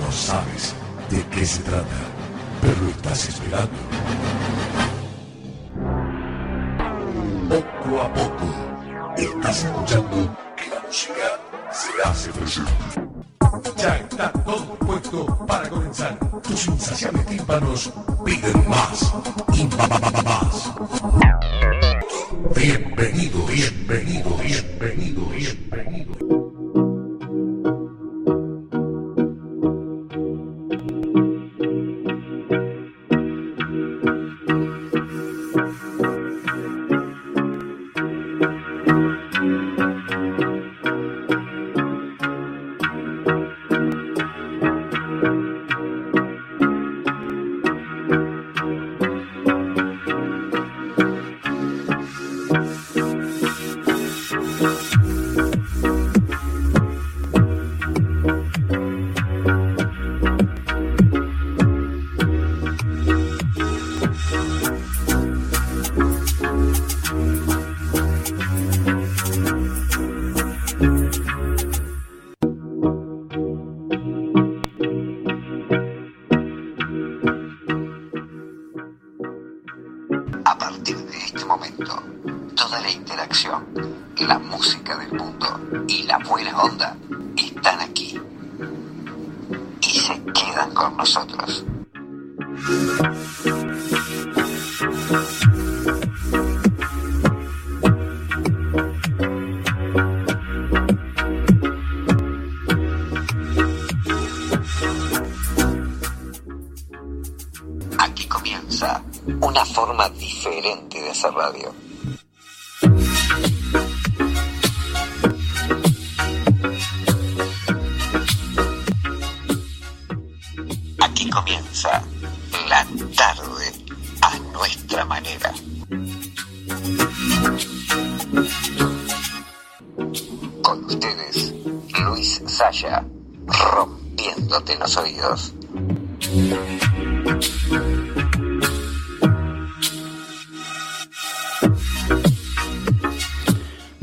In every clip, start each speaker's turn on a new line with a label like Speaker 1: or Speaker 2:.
Speaker 1: No sabes de qué se trata, pero estás esperando. Poco a poco, estás escuchando que la música se hace presente. Ya está todo puesto para comenzar. Tus insaciables tímpanos piden más y más. Bienvenido, bienvenido, bienvenido, bienvenido.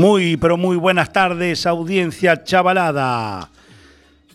Speaker 2: Muy, pero muy buenas tardes, audiencia chavalada.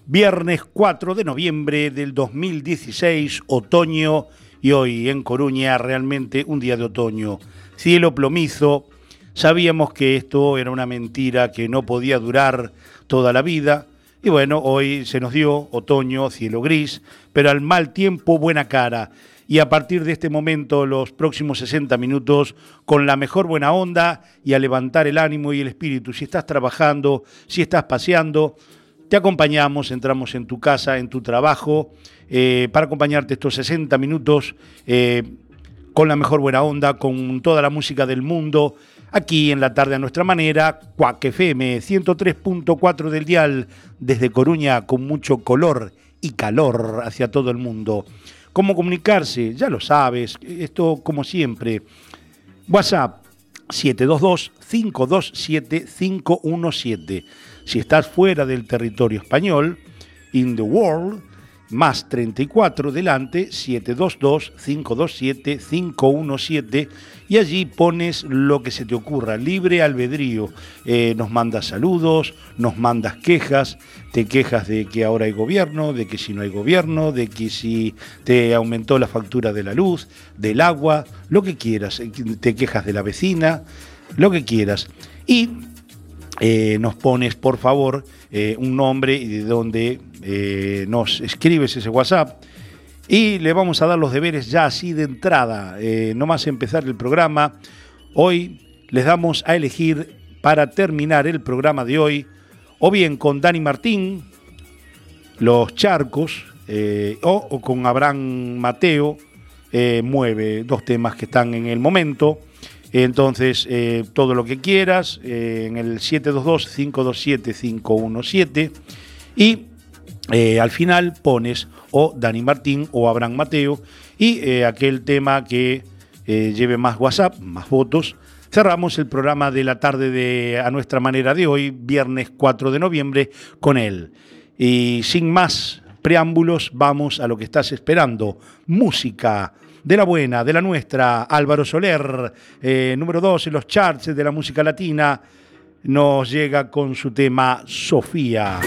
Speaker 2: Viernes 4 de noviembre del 2016, otoño, y hoy en Coruña realmente un día de otoño. Cielo plomizo, sabíamos que esto era una mentira que no podía durar toda la vida, y bueno, hoy se nos dio otoño, cielo gris, pero al mal tiempo buena cara y a partir de este momento los próximos 60 minutos con la mejor buena onda y a levantar el ánimo y el espíritu. Si estás trabajando, si estás paseando, te acompañamos, entramos en tu casa, en tu trabajo, eh, para acompañarte estos 60 minutos eh, con la mejor buena onda, con toda la música del mundo, aquí en la tarde a nuestra manera, Cuac FM 103.4 del dial, desde Coruña con mucho color y calor hacia todo el mundo. ¿Cómo comunicarse? Ya lo sabes, esto como siempre. WhatsApp 722-527-517. Si estás fuera del territorio español, in the world, más 34 delante, 722-527-517 y allí pones lo que se te ocurra, libre albedrío. Eh, nos mandas saludos, nos mandas quejas, te quejas de que ahora hay gobierno, de que si no hay gobierno, de que si te aumentó la factura de la luz, del agua, lo que quieras, eh, te quejas de la vecina, lo que quieras. Y eh, nos pones, por favor, un nombre y de dónde nos escribes ese WhatsApp y le vamos a dar los deberes ya así de entrada, eh, no más empezar el programa. Hoy les damos a elegir para terminar el programa de hoy, o bien con Dani Martín, Los Charcos, eh, o, con Abraham Mateo, eh, Mueve, dos temas que están en el momento. Entonces, todo lo que quieras, en el 722-527-517. Y al final pones o Dani Martín o Abraham Mateo y eh, aquel tema que eh, lleve más WhatsApp, más votos. Cerramos el programa de la tarde de a nuestra manera de hoy, viernes 4 de noviembre, con él. Y sin más preámbulos, vamos a lo que estás esperando. Música de la buena, de la nuestra, Álvaro Soler, eh, número 2 en los charts de la música latina, nos llega con su tema Sofía.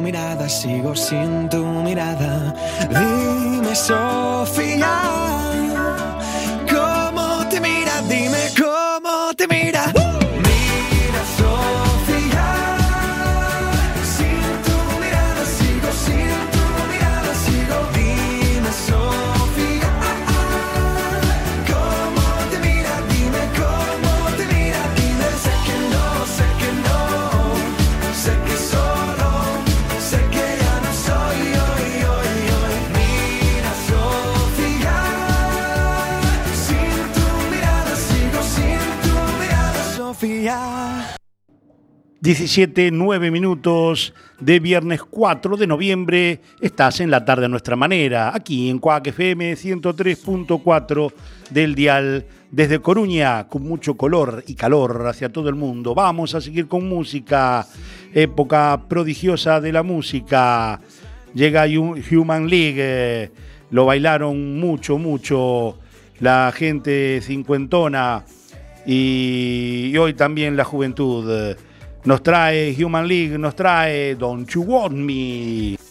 Speaker 3: mirada, sigo sin tu mirada. Dime, Sofía.
Speaker 4: 17, 9 minutos de viernes 4 de noviembre. Estás en la tarde a nuestra manera, aquí en Cuac FM 103.4 del Dial, desde Coruña, con mucho color y calor hacia todo el mundo. Vamos a seguir con música, época prodigiosa de la música. Llega Human League, lo bailaron mucho, mucho la gente cincuentona y hoy también la juventud. Nos trae Human League, nos trae Don't You Want Me.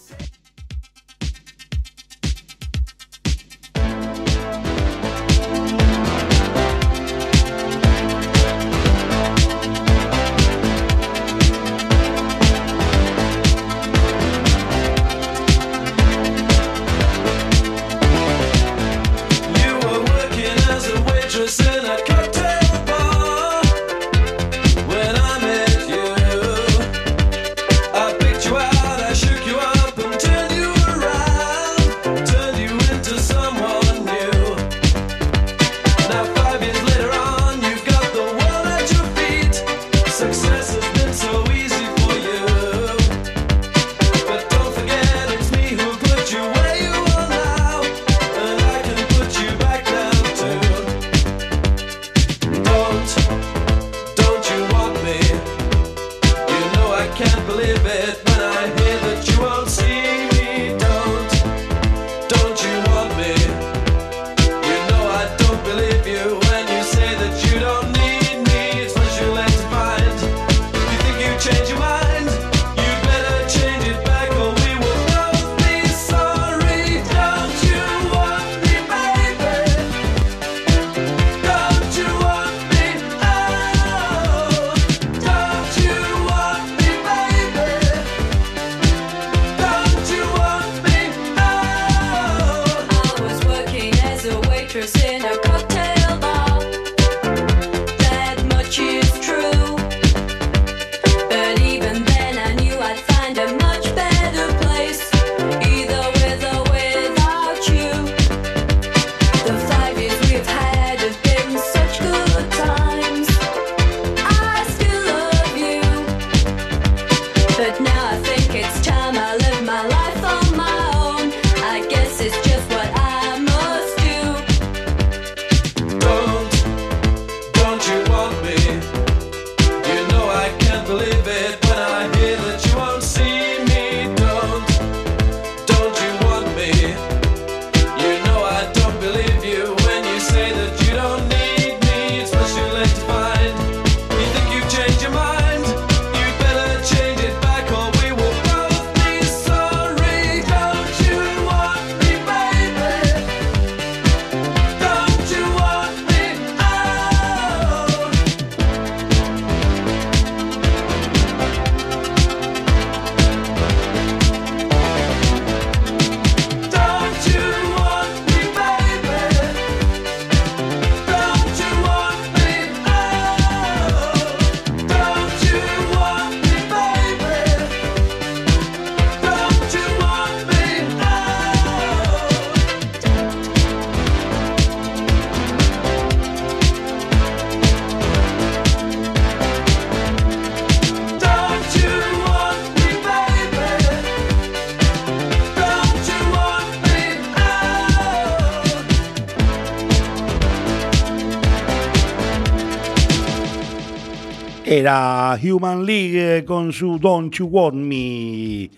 Speaker 4: Human League con su Don't You Want Me.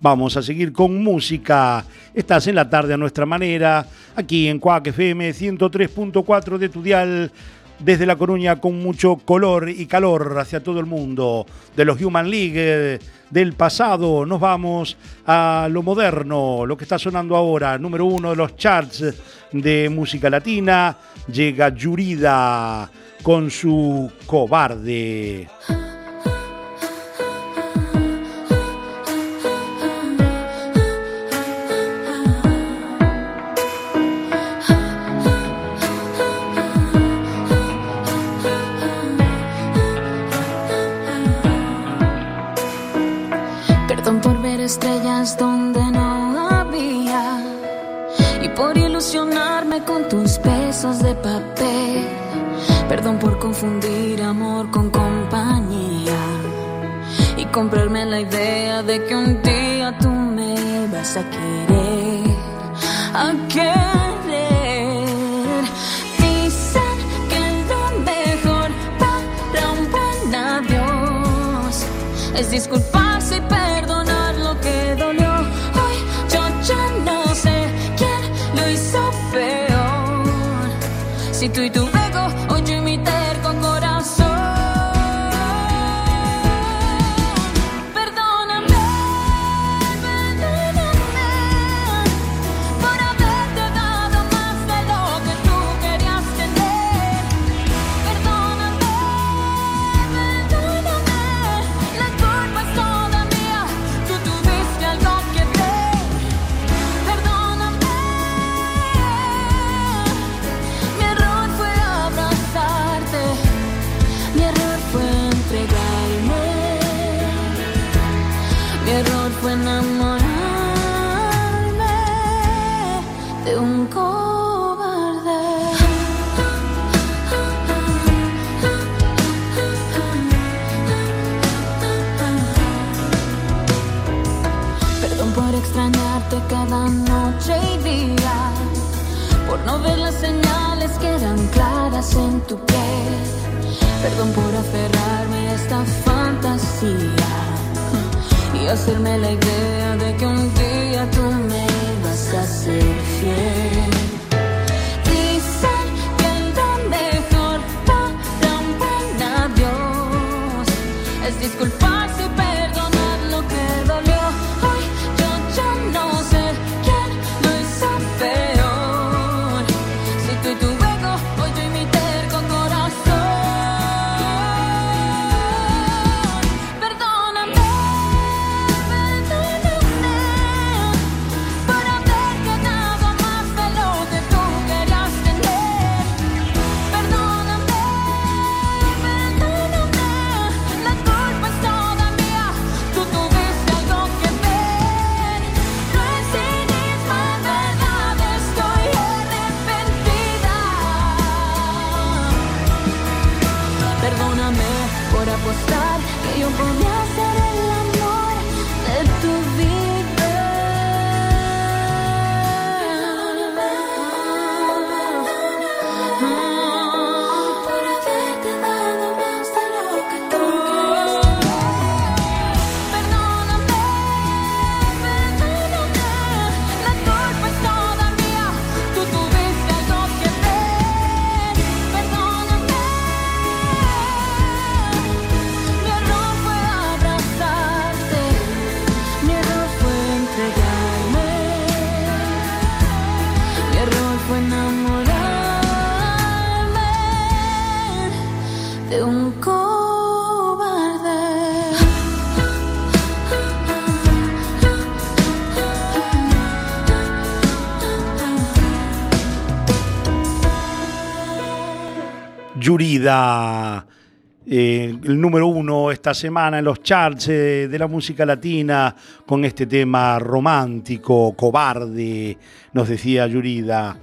Speaker 4: Vamos a seguir con música. Estás en la tarde a nuestra manera, aquí en Cuac FM 103.4 de Tudial, desde La Coruña con mucho color y calor hacia todo el mundo. De los Human League del pasado nos vamos a lo moderno, lo que está sonando ahora, número uno de los charts de música latina, llega Yurida con su cobarde.
Speaker 3: Con tus besos de papel Perdón por confundir amor con compañía. comprarme la idea de que un día tú me vas a querer, a querer. Dicen que lo mejor para un buen adiós es disculparse y Si tú y tu señales que eran claras en tu piel. Perdón por aferrarme a esta fantasía y hacerme la idea de que un día tú me vas a ser fiel. Dicen que lo mejor para un adiós es disculparse
Speaker 2: Yurida, eh, el número uno esta semana en los charts eh, de la música latina con este tema romántico, cobarde, nos decía Yurida.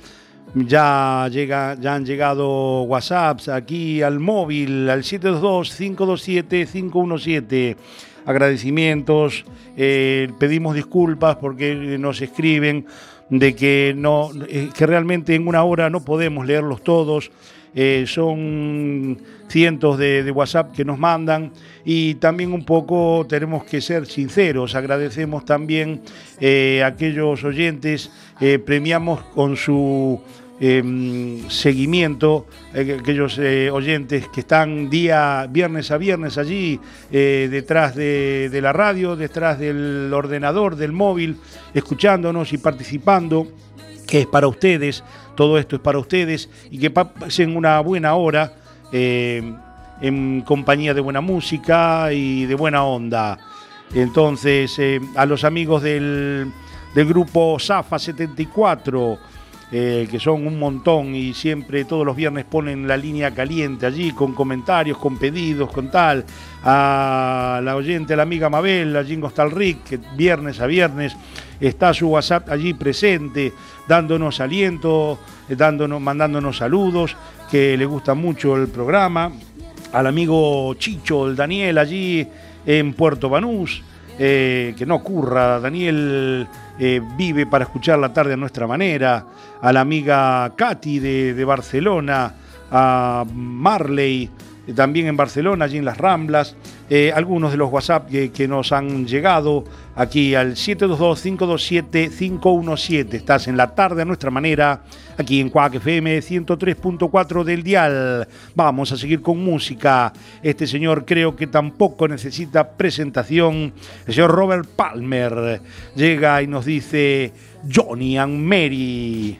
Speaker 2: Ya, llega, ya han llegado WhatsApps aquí al móvil, al 722-527-517. Agradecimientos, eh, pedimos disculpas porque nos escriben de que, no, eh, que realmente en una hora no podemos leerlos todos. Eh, son cientos de, WhatsApp que nos mandan y también un poco tenemos que ser sinceros. Agradecemos también eh, a aquellos oyentes, eh, premiamos con su eh, seguimiento, eh, aquellos eh, oyentes que están día viernes a viernes allí eh, detrás de, la radio, detrás del ordenador, del móvil, escuchándonos y participando que es para ustedes, todo esto es para ustedes y que pasen una buena hora eh, en compañía de buena música y de buena onda. Entonces, eh, a los amigos del, del grupo Zafa 74, eh, que son un montón y siempre todos los viernes ponen la línea caliente allí con comentarios, con pedidos, con tal. A la oyente, a la amiga Mabel, a Jingo Rick, que viernes a viernes está su WhatsApp allí presente, dándonos aliento, dándonos, mandándonos saludos, que le gusta mucho el programa. Al amigo Chicho, el Daniel allí
Speaker 5: en Puerto Banús. Eh, que no ocurra. Daniel eh, vive para escuchar la tarde a nuestra manera. A la amiga Katy de, Barcelona, a Marley, eh, también en Barcelona, allí en las Ramblas. Eh, algunos de los WhatsApp que, nos han llegado aquí al 722-527-517. Estás en la tarde a nuestra manera, aquí en Cuac FM 103.4 del Dial. Vamos a seguir con música. Este señor creo que tampoco necesita presentación. El señor Robert Palmer llega y nos dice Johnny and Mary.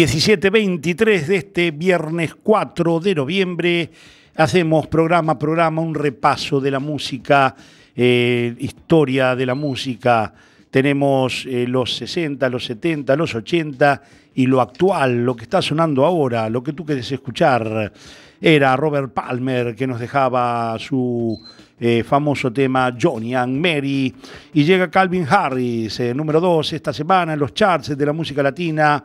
Speaker 5: 17.23 de este viernes 4 de noviembre. Hacemos programa a programa un repaso de la música, eh, historia de la música. Tenemos eh, los 60, los 70, los 80 y lo actual, lo que está sonando ahora, lo que tú quieres escuchar. Era Robert Palmer que nos dejaba su eh, famoso tema Johnny and Mary. Y llega Calvin Harris, número 2 esta semana en los charts de la música latina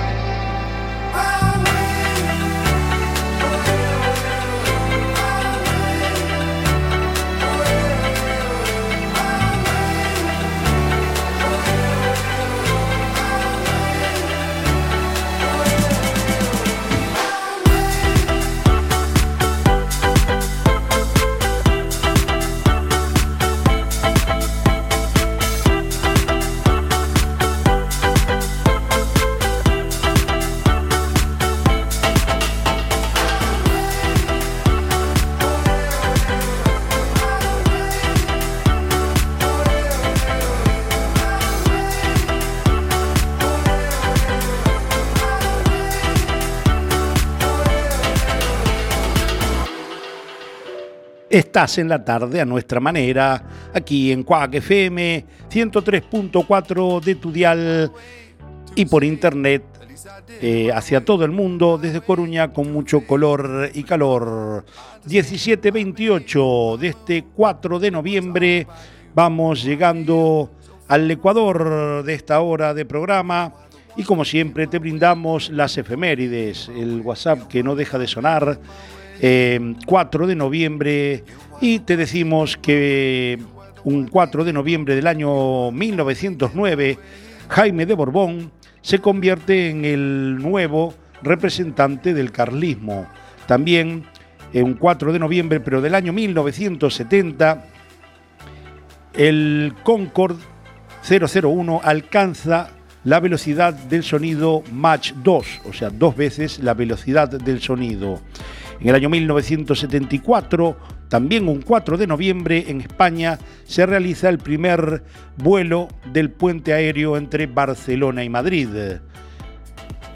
Speaker 2: Estás en la tarde a nuestra manera, aquí en Cuac FM 103.4 de tu dial y por internet eh, hacia todo el mundo desde Coruña con mucho color y calor. 17-28 de este 4 de noviembre vamos llegando al Ecuador de esta hora de programa y como siempre te brindamos las efemérides, el WhatsApp que no deja de sonar. Eh, 4 de noviembre y te decimos que un 4 de noviembre del año 1909 Jaime de Borbón se convierte en el nuevo representante del carlismo. También en un 4 de noviembre, pero del año 1970, el Concorde 001 alcanza la velocidad del sonido Mach 2, o sea, dos veces la velocidad del sonido. En el año 1974, también un 4 de noviembre, en España se realiza el primer vuelo del puente aéreo entre Barcelona y Madrid.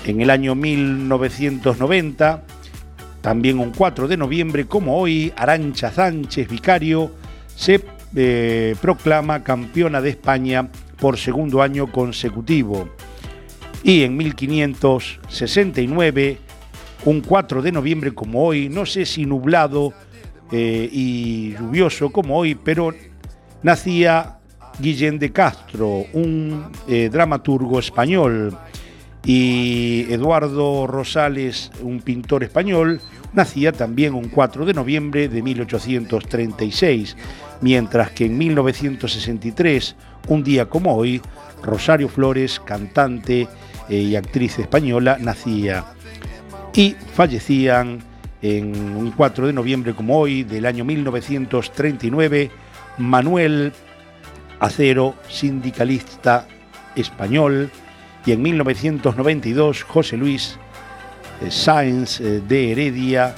Speaker 2: En el año 1990, también un 4 de noviembre, como hoy, Arancha Sánchez Vicario se eh, proclama campeona de España por segundo año consecutivo. Y en 1569, un 4 de noviembre como hoy, no sé si nublado eh, y lluvioso como hoy, pero nacía Guillén de Castro, un eh, dramaturgo español, y Eduardo Rosales, un pintor español, nacía también un 4 de noviembre de 1836, mientras que en 1963, un día como hoy, Rosario Flores, cantante eh, y actriz española, nacía y fallecían en un 4 de noviembre como hoy del año 1939 Manuel Acero, sindicalista español, y en 1992 José Luis eh, Sáenz eh, de Heredia,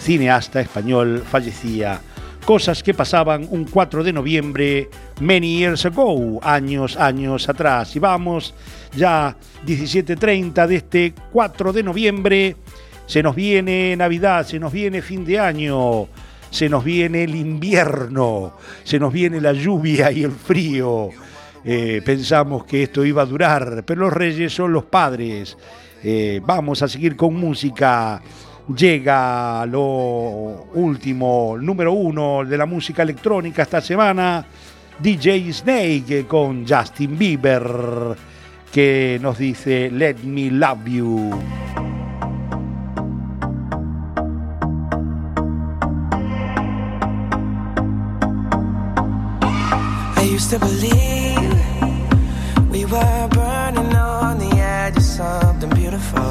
Speaker 2: cineasta español, fallecía. Cosas que pasaban un 4 de noviembre, many years ago, años, años atrás. Y vamos ya 17.30 de este 4 de noviembre. Se nos viene Navidad, se nos viene fin de año, se nos viene el invierno, se nos viene la lluvia y el frío. Eh, pensamos que esto iba a durar, pero los reyes son los padres. Eh, vamos a seguir con música. Llega lo último, número uno de la música electrónica esta semana, DJ Snake con Justin Bieber, que nos dice Let Me Love You.
Speaker 6: I used to believe we were burning on the edge of something beautiful,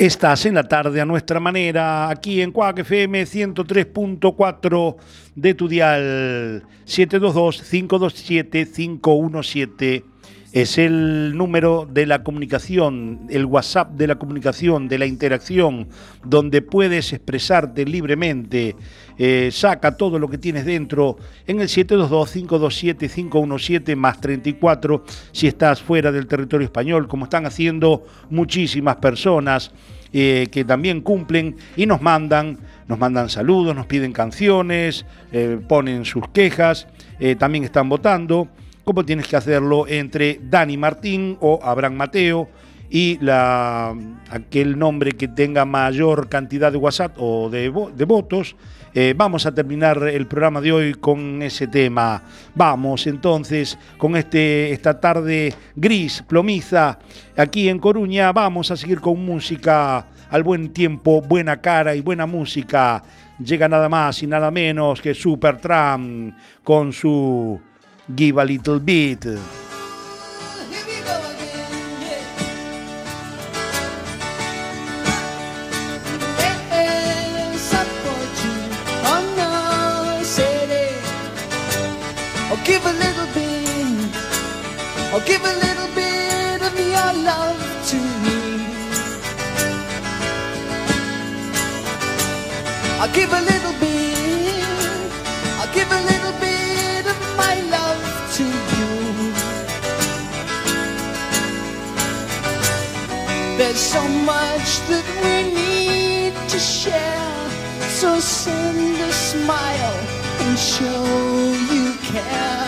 Speaker 2: Estás en la tarde a nuestra manera, aquí en Cuac FM 103.4 de tu dial 722-527-517 Es el número de la comunicación, el WhatsApp de la comunicación, de la interacción, donde puedes expresarte libremente. Eh, saca todo lo que tienes dentro en el 722-527-517 más 34 si estás fuera del territorio español, como están haciendo muchísimas personas. Eh, que también cumplen y nos mandan, nos mandan saludos, nos piden canciones, eh, ponen sus quejas, también están votando, como tienes que hacerlo entre Dani Martín o Abraham Mateo y aquel nombre que tenga mayor cantidad de WhatsApp o de, votos. vamos a terminar el programa de hoy con ese tema. Vamos entonces con este, esta tarde gris, plomiza, aquí en Coruña. Vamos a seguir con música al buen tiempo, buena cara y buena música. Llega nada más y nada menos que Supertramp con su Give a Little Bit.
Speaker 7: Give a little much that we need to share, so send a smile and show you care.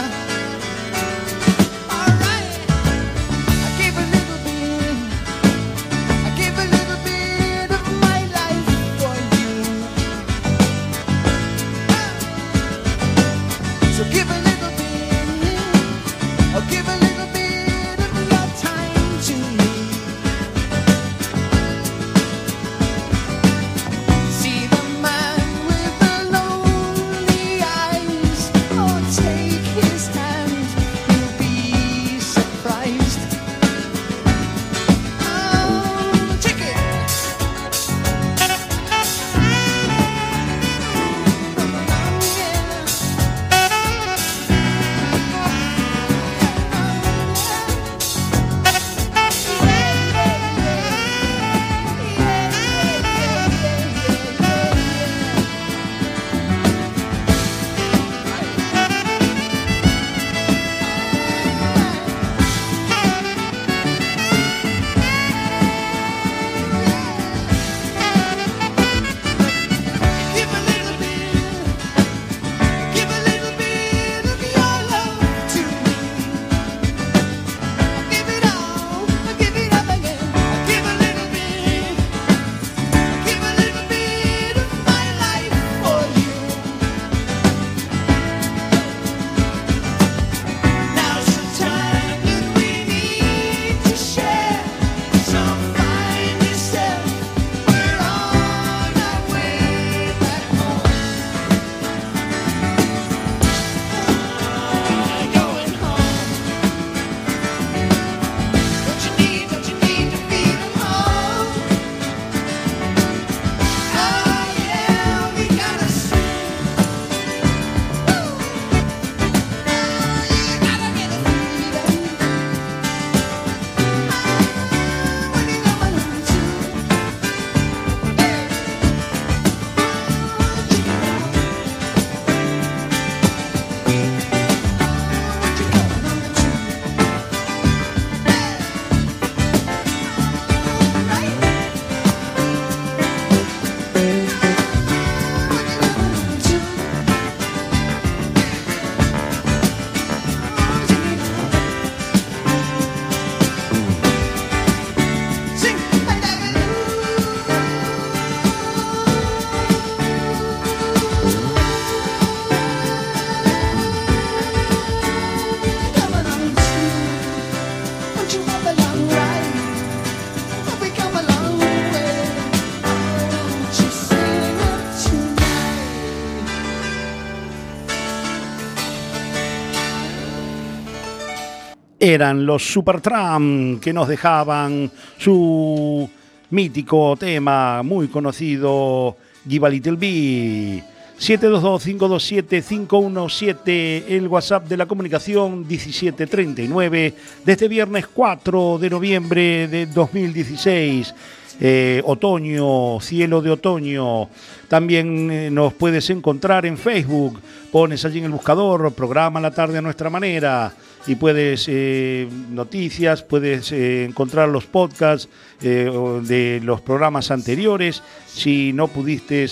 Speaker 2: Eran los Supertramp que nos dejaban su mítico tema muy conocido Give a Little Bit. 722-527-517, el WhatsApp de la comunicación 1739, de este viernes 4 de noviembre de 2016. Eh, otoño, cielo de otoño. También eh, nos puedes encontrar en Facebook. Pones allí en el buscador, programa la tarde a nuestra manera. Y puedes, eh, noticias, puedes eh, encontrar los podcasts eh, de los programas anteriores. Si no pudiste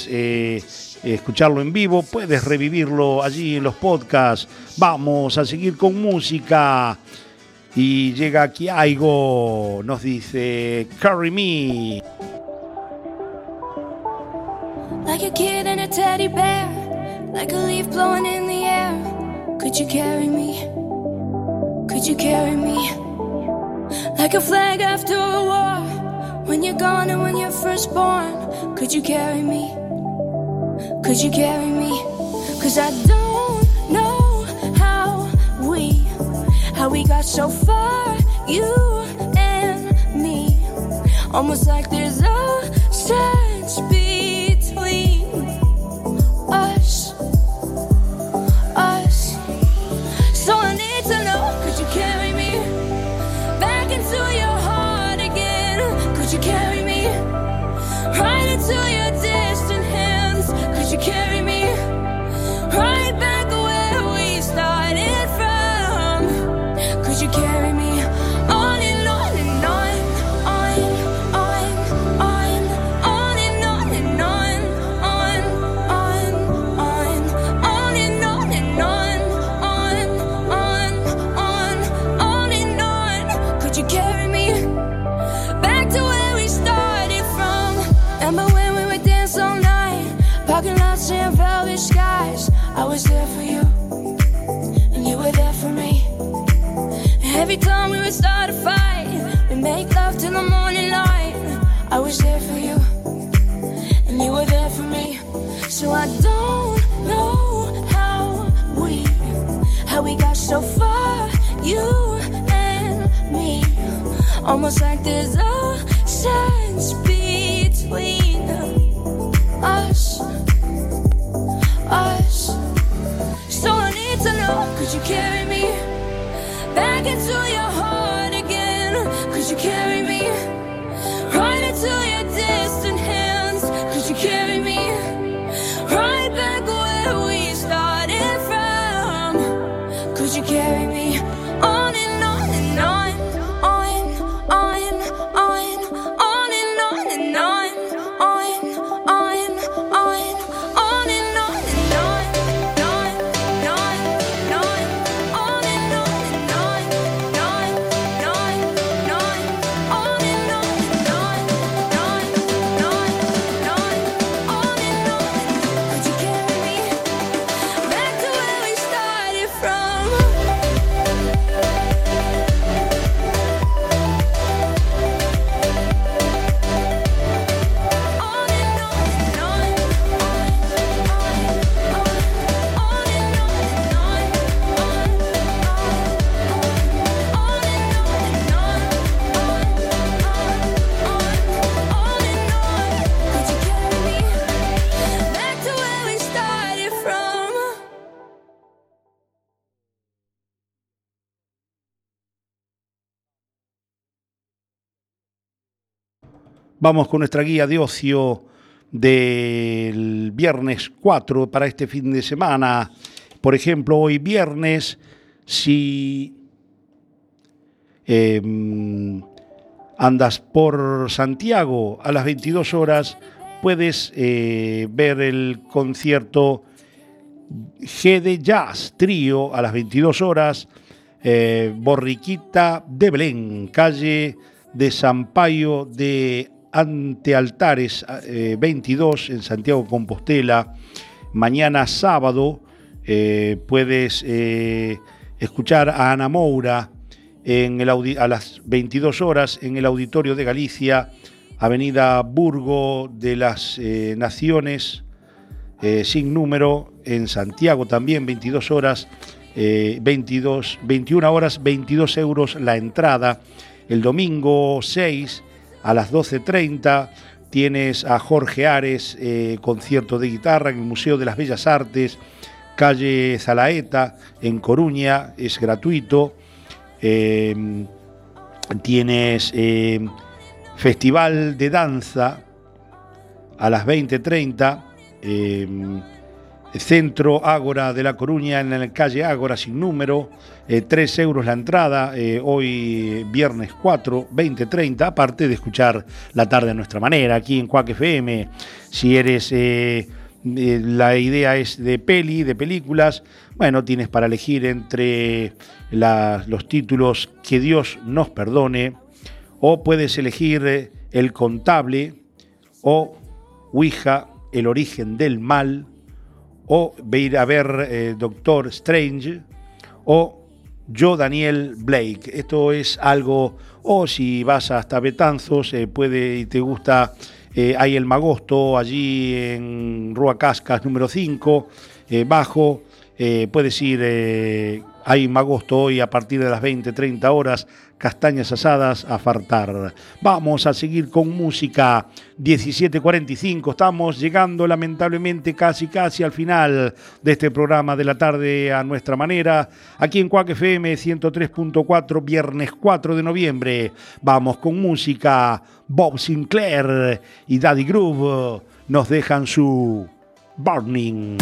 Speaker 2: escucharlo en vivo, puedes revivirlo allí en los podcasts. Vamos a seguir con música. Y llega aquí Aigo, nos dice, Carry Me.
Speaker 8: Like a kid and a teddy bear, like a leaf blowing in the air. Could you carry me? Could you carry me? Like a flag after a war, when you're gone and when you're first born. Could you carry me? Could you carry me? Cause I don't know how we, how we got so far, you and me. Almost like there's a sense between us, us.
Speaker 2: Vamos con nuestra guía de ocio del viernes 4 para este fin de semana. Por ejemplo, hoy viernes, si em, andas por Santiago a las 22 horas, puedes eh, ver el concierto G de Jazz Trío a las 22 horas, eh, Borriquita de Belén, calle de Sampaio de Antealtares eh, 22 en Santiago Compostela. Mañana sábado eh, puedes eh, escuchar a Ana Moura en el a las 22 horas en el Auditorio de Galicia, Avenida Burgo de las eh, Naciones, eh, sin número, en Santiago también, 22 horas, eh, 22, 21 horas, 22 euros la entrada. El domingo 6 a las 12.30 tienes a Jorge Ares, eh, concierto de guitarra en el Museo de las Bellas Artes, calle Zalaeta, en Coruña, es gratuito. Eh, tienes eh, Festival de Danza a las 20.30. eh, Centro Ágora de La Coruña, en la calle Ágora sin número, eh, 3 euros la entrada, eh, hoy viernes 4, 20, 30, aparte de escuchar la tarde a nuestra manera, aquí en Cuac FM, si eres, eh, eh, la idea es de peli, de películas, bueno, tienes para elegir entre los títulos Que Dios nos perdone, o puedes elegir eh, El contable, o Ouija, El origen del mal, o ir a ver eh, Doctor Strange o Yo Daniel Blake. Esto es algo, o si vas hasta Betanzos, eh, puede y te gusta, eh, hay el Magosto allí en Rua Cascas número 5, eh, bajo, eh, puedes ir, eh, hay Magosto hoy a partir de las 20, 30 horas, castañas asadas a fartar. Vamos a seguir con música 17.45. Estamos llegando lamentablemente casi casi al final de este programa de la tarde a nuestra manera. Aquí en Cuac FM 103.4, viernes 4 de noviembre. Vamos con música. Bob Sinclair y Daddy Groove nos dejan su Burning.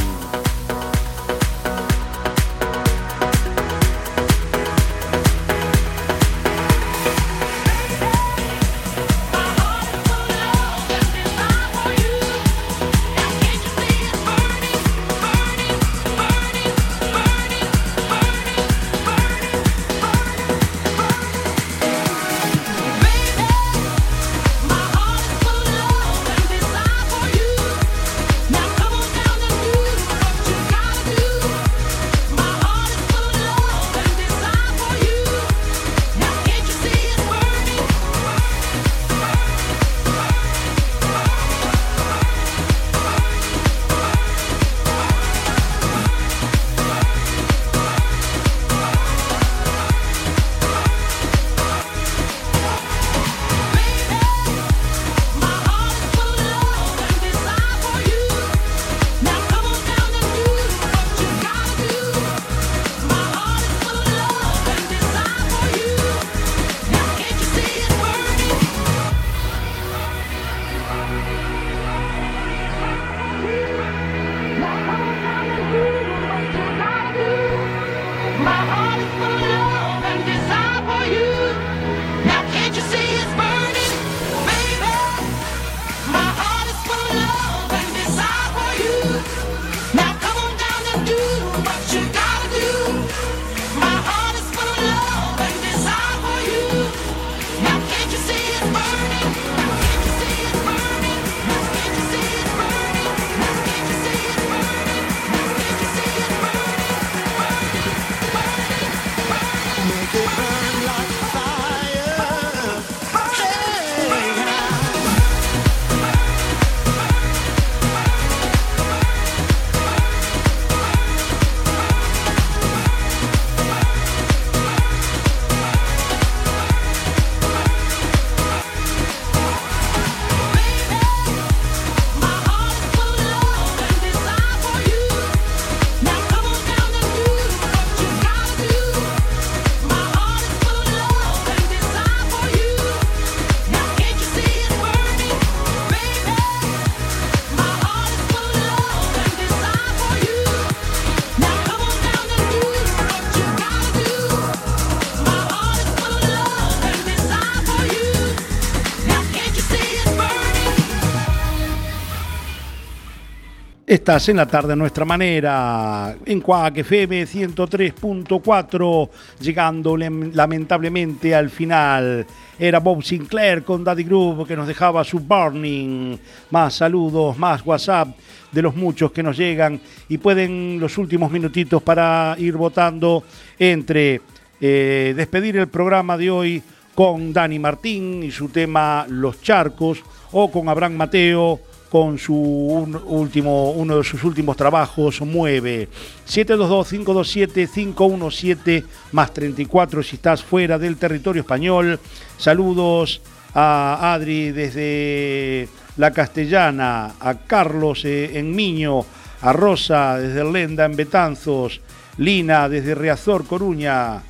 Speaker 2: Estás en la tarde a nuestra manera, en Cuac FM 103.4, llegando lem- lamentablemente al final. Era Bob Sinclair con Daddy Groove que nos dejaba su Burning. Más saludos, más WhatsApp de los muchos que nos llegan y pueden los últimos minutitos para ir votando entre eh, despedir el programa de hoy con Dani Martín y su tema Los Charcos o con Abraham Mateo con su último, uno de sus últimos trabajos, Mueve. 722-527-517 más 34 si estás fuera del territorio español. Saludos a Adri desde
Speaker 3: La Castellana, a Carlos eh, en Miño, a Rosa desde Lenda en Betanzos, Lina desde Riazor, Coruña,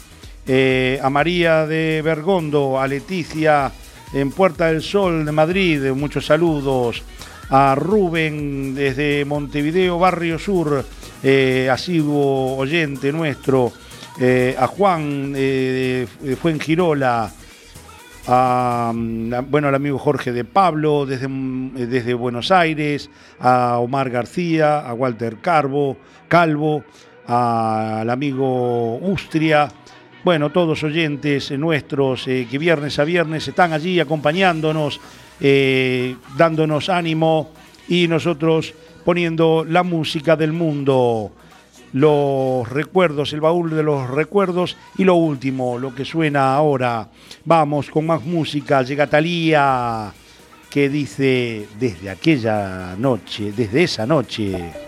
Speaker 3: eh, a María de Bergondo, a Leticia en Puerta del Sol de Madrid, muchos saludos a Rubén desde Montevideo, Barrio Sur, eh, asiduo oyente nuestro, eh, a Juan eh, Fuengirola, mm, a, bueno, al amigo Jorge de Pablo desde, mm, desde Buenos Aires, a Omar García, a Walter Carbo, Calvo, a, al amigo Ustria, bueno, todos oyentes eh, nuestros eh, que viernes a viernes están allí acompañándonos, eh, dándonos ánimo y nosotros poniendo la música del mundo, los recuerdos, el baúl de los recuerdos y lo último, lo que suena ahora. Vamos con más música, llega Talía que dice desde aquella noche, desde esa noche.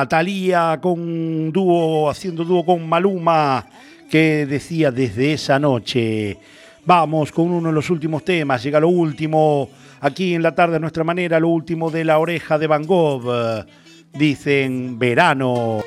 Speaker 2: Era Talía con dúo, haciendo dúo con Maluma, que decía desde esa noche. Vamos con uno de los últimos temas, llega lo último, aquí en la tarde a nuestra manera, lo último de la oreja de Van Gogh. Dicen verano.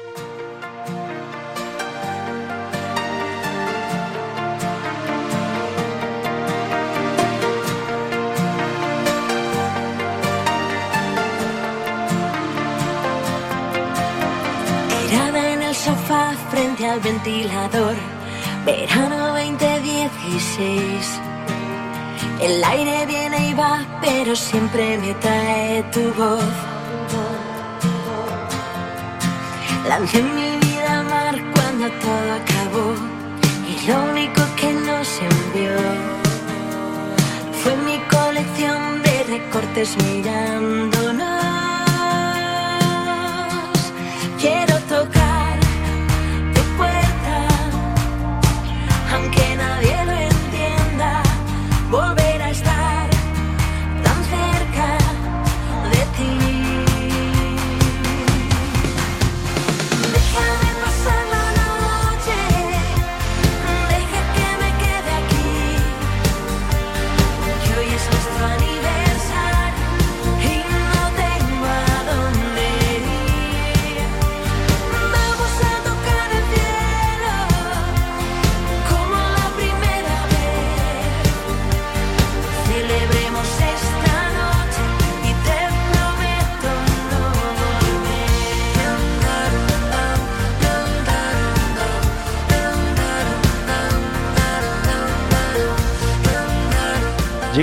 Speaker 3: Al ventilador. Verano 2016. El aire viene y va, pero siempre me trae tu voz. Lancé mi vida al mar cuando todo acabó. Y lo único que nos envió fue mi colección de recortes mirándonos.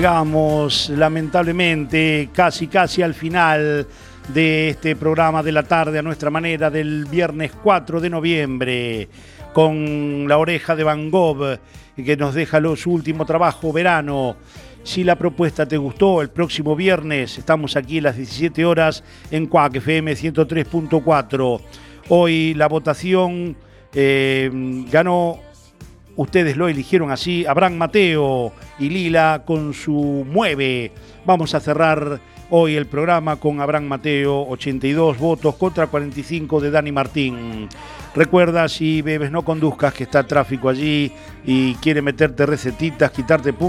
Speaker 2: Llegamos lamentablemente casi casi al final de este programa de la tarde a nuestra manera del viernes 4 de noviembre con la oreja de Van Gogh que nos deja lo- su último trabajo verano. Si la propuesta te gustó, el próximo viernes estamos aquí a las 17 horas en Cuac FM 103.4. Hoy la votación eh, ganó Ustedes lo eligieron así, Abraham Mateo y Lila con su Mueve. Vamos a cerrar hoy el programa con Abraham Mateo, 82 votos contra 45 de Dani Martín. Recuerda, si bebes no conduzcas, que está tráfico allí y quiere meterte recetitas, quitarte puntos.